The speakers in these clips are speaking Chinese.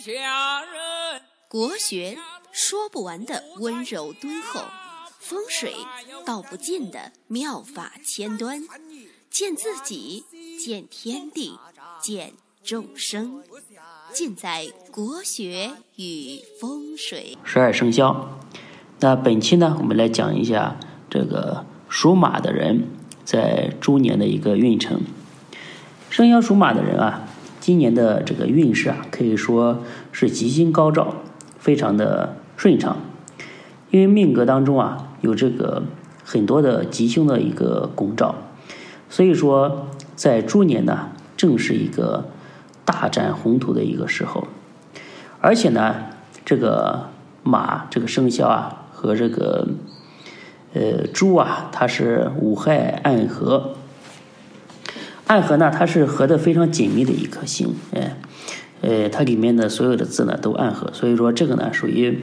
下人。国学说不完的温柔敦厚，风水道不尽的妙法千端，见自己，见天地，见众生，尽在国学与风水。十二生肖，那本期呢，我们来讲一下这个属马的人在猪年的一个运程。生肖属马的人啊，今年的这个运势啊，可以说是吉星高照。非常的顺畅，因为命格当中啊有这个很多的吉凶的一个拱照，所以说在猪年呢正是一个大展宏图的一个时候，而且呢这个马这个生肖啊和这个呃猪啊它是五害暗合，暗合呢它是合的非常紧密的一颗星，哎。呃，它里面的所有的字呢都暗合，所以说这个呢属于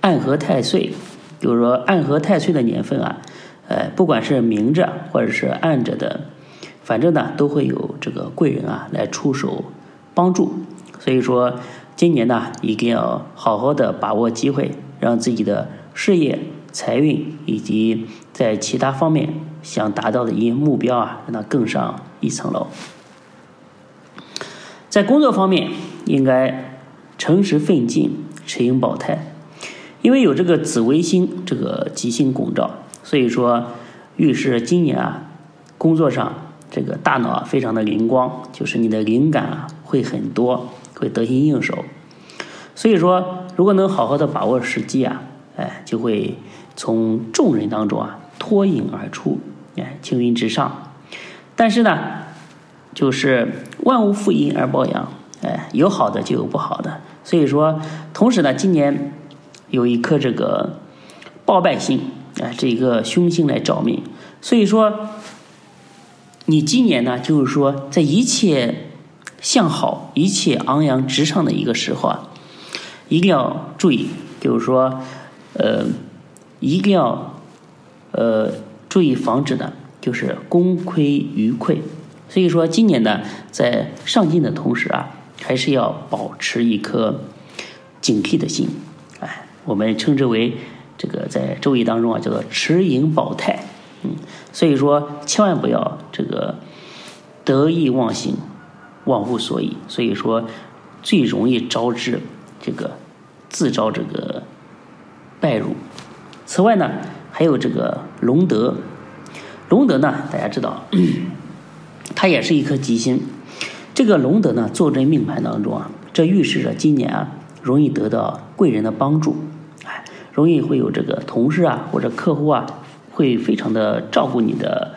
暗合太岁，就是说暗合太岁的年份啊，呃，不管是明着或者是暗着的，反正呢都会有这个贵人啊来出手帮助，所以说今年呢一定要好好的把握机会，让自己的事业、财运以及在其他方面想达到的一些目标啊，让它更上一层楼。在工作方面。应该诚实奋进，持盈保泰。因为有这个紫微星这个吉星拱照，所以说预示今年啊，工作上这个大脑啊非常的灵光，就是你的灵感啊会很多，会得心应手。所以说，如果能好好的把握时机啊，哎，就会从众人当中啊脱颖而出，哎，青云直上。但是呢，就是万物负阴而抱阳。哎，有好的就有不好的，所以说，同时呢，今年有一颗这个报败星，哎，这一个凶星来照命，所以说，你今年呢，就是说，在一切向好、一切昂扬直上的一个时候啊，一定要注意，就是说，呃，一定要呃注意防止呢，就是功亏于溃。所以说，今年呢，在上进的同时啊。还是要保持一颗警惕的心，哎，我们称之为这个在周易当中啊，叫做持盈保泰，嗯，所以说千万不要这个得意忘形、忘乎所以，所以说最容易招致这个自招这个败辱。此外呢，还有这个龙德，龙德呢，大家知道，它也是一颗吉星。这个龙德呢，坐镇命盘当中啊，这预示着今年啊，容易得到贵人的帮助，哎，容易会有这个同事啊或者客户啊，会非常的照顾你的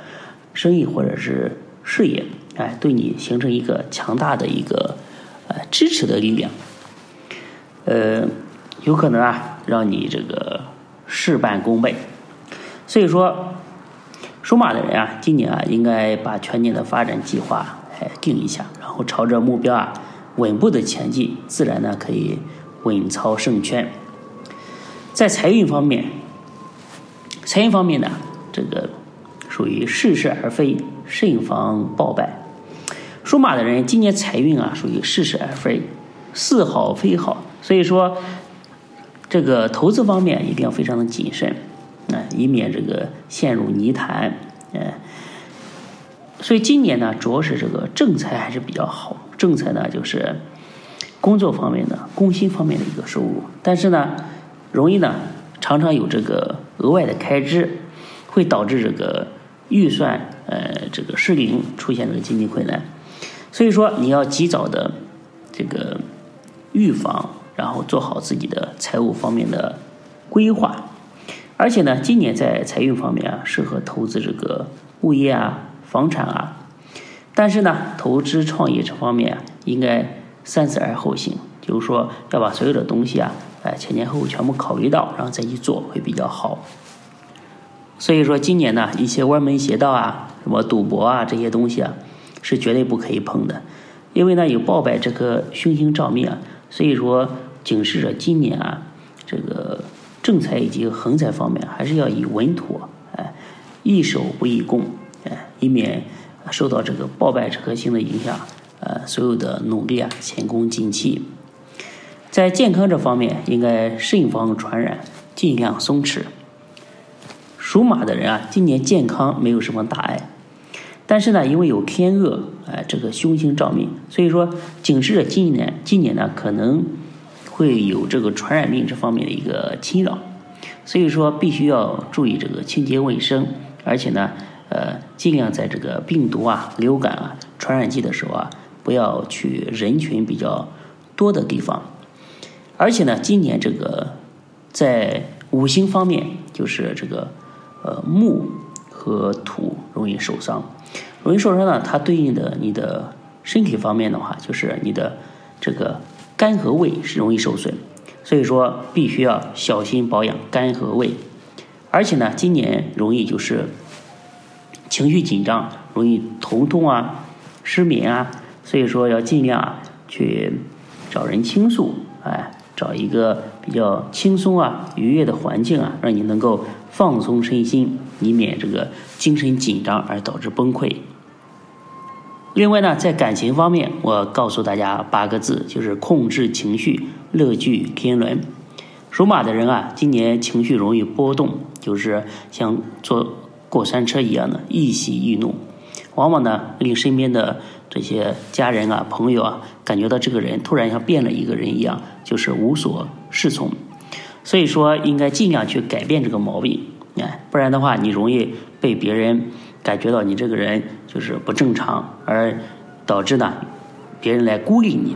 生意或者是事业，哎，对你形成一个强大的一个呃支持的力量，呃，有可能啊，让你这个事半功倍。所以说，属马的人啊，今年啊，应该把全年的发展计划。哎，定一下，然后朝着目标啊稳步的前进，自然呢可以稳操胜券。在财运方面，财运方面呢，这个属于似是而非，慎防暴败。属马的人今年财运啊属于似是而非，似好非好，所以说这个投资方面一定要非常的谨慎，啊，以免这个陷入泥潭，嗯。所以今年呢，主要是这个正财还是比较好。正财呢，就是工作方面的、工薪方面的一个收入。但是呢，容易呢，常常有这个额外的开支，会导致这个预算呃这个失灵，出现这个经济困难。所以说，你要及早的这个预防，然后做好自己的财务方面的规划。而且呢，今年在财运方面啊，适合投资这个物业啊。房产啊，但是呢，投资创业这方面啊，应该三思而后行，就是说要把所有的东西啊，哎，前前后后全部考虑到，然后再去做会比较好。所以说，今年呢，一些歪门邪道啊，什么赌博啊这些东西啊，是绝对不可以碰的，因为呢有暴败这颗凶星照命啊，所以说警示着今年啊，这个正财以及横财方面还是要以稳妥，哎，易守不易攻哎。以免受到这个暴败这颗星的影响，呃，所有的努力啊前功尽弃。在健康这方面，应该慎防传染，尽量松弛。属马的人啊，今年健康没有什么大碍，但是呢，因为有天厄，哎，这个凶星照命，所以说警示着今年，今年呢可能会有这个传染病这方面的一个侵扰，所以说必须要注意这个清洁卫生，而且呢，呃，尽量在这个病毒啊、流感啊、传染季的时候啊，不要去人群比较多的地方，而且呢，今年这个在五行方面，就是这个。呃，木和土容易受伤，容易受伤呢，它对应的你的身体方面的话，就是你的这个肝和胃是容易受损，所以说必须要小心保养肝和胃。而且呢，今年容易就是情绪紧张，容易头痛啊、失眠啊，所以说要尽量啊去找人倾诉，哎。找一个比较轻松啊、愉悦的环境啊，让你能够放松身心，以免这个精神紧张而导致崩溃。另外呢，在感情方面，我告诉大家八个字，就是控制情绪，乐聚天伦。属马的人啊，今年情绪容易波动，就是像坐过山车一样的易喜易怒，往往呢令身边的。这些家人啊、朋友啊，感觉到这个人突然像变了一个人一样，就是无所适从。所以说，应该尽量去改变这个毛病，哎，不然的话，你容易被别人感觉到你这个人就是不正常，而导致呢，别人来孤立你。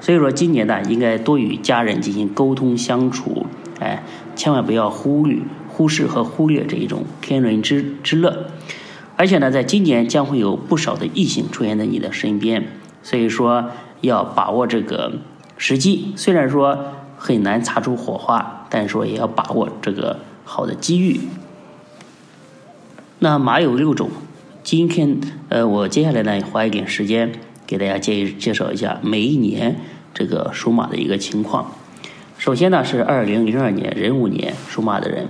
所以说，今年呢，应该多与家人进行沟通相处，哎，千万不要忽略、忽视和忽略这一种天伦之之乐。而且呢，在今年将会有不少的异性出现在你的身边，所以说要把握这个时机。虽然说很难擦出火花，但是说也要把握这个好的机遇。那马有六种，今天呃，我接下来呢花一点时间给大家介介绍一下每一年这个属马的一个情况。首先呢是二零零二年壬午年属马的人。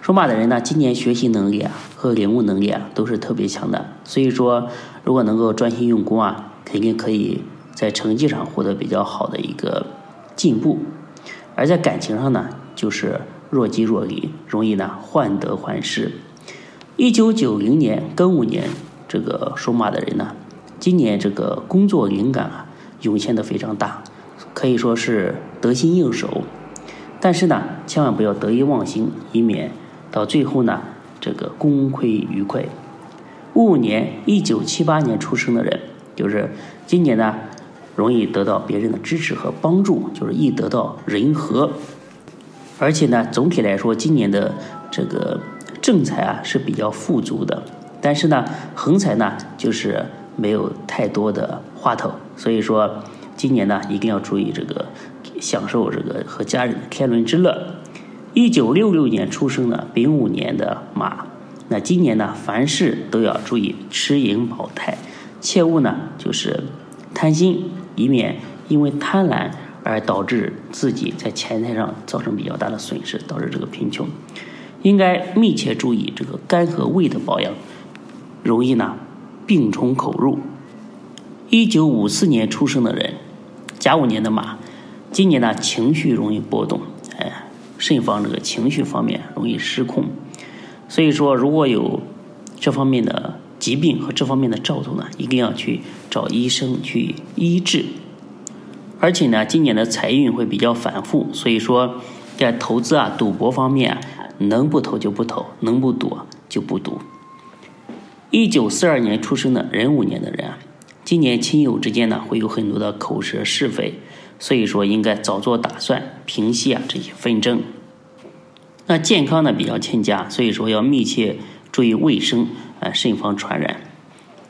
属马的人呢，今年学习能力啊和领悟能力啊都是特别强的，所以说如果能够专心用功啊，肯定可以在成绩上获得比较好的一个进步。而在感情上呢，就是若即若离，容易呢患得患失。一九九零年庚午年，这个属马的人呢，今年这个工作灵感啊涌现的非常大，可以说是得心应手。但是呢，千万不要得意忘形，以免。到最后呢，这个功亏一篑。戊午年，一九七八年出生的人，就是今年呢，容易得到别人的支持和帮助，就是易得到人和。而且呢，总体来说，今年的这个正财啊是比较富足的，但是呢，横财呢就是没有太多的花头，所以说今年呢一定要注意这个享受这个和家人的天伦之乐。一九六六年出生的丙午年的马，那今年呢，凡事都要注意持盈保泰，切勿呢就是贪心，以免因为贪婪而导致自己在钱财上造成比较大的损失，导致这个贫穷。应该密切注意这个肝和胃的保养，容易呢病从口入。一九五四年出生的人，甲午年的马，今年呢情绪容易波动。哎慎防这个情绪方面容易失控，所以说如果有这方面的疾病和这方面的兆头呢，一定要去找医生去医治。而且呢，今年的财运会比较反复，所以说在投资啊、赌博方面，能不投就不投，能不赌就不赌。一九四二年出生的壬午年的人啊，今年亲友之间呢会有很多的口舌是非。所以说，应该早做打算，平息啊这些纷争。那健康呢比较欠佳，所以说要密切注意卫生，呃，慎防传染。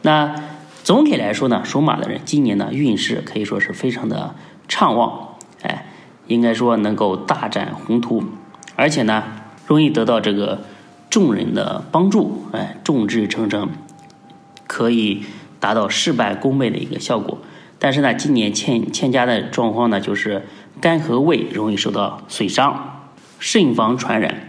那总体来说呢，属马的人今年呢运势可以说是非常的畅旺，哎，应该说能够大展宏图，而且呢容易得到这个众人的帮助，哎，众志成城，可以达到事半功倍的一个效果。但是呢，今年欠欠佳的状况呢，就是肝和胃容易受到损伤，慎防传染。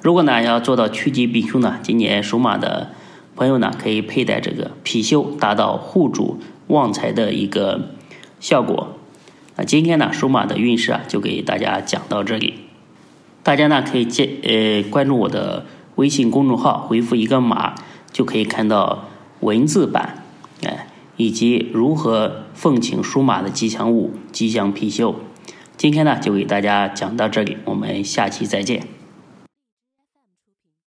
如果呢要做到趋吉避凶呢，今年属马的朋友呢可以佩戴这个貔貅，达到护主旺财的一个效果。那今天呢，属马的运势啊，就给大家讲到这里。大家呢可以接呃关注我的微信公众号，回复一个码就可以看到文字版，哎，以及如何奉请属马的吉祥物吉祥貔貅。今天呢就给大家讲到这里，我们下期再见。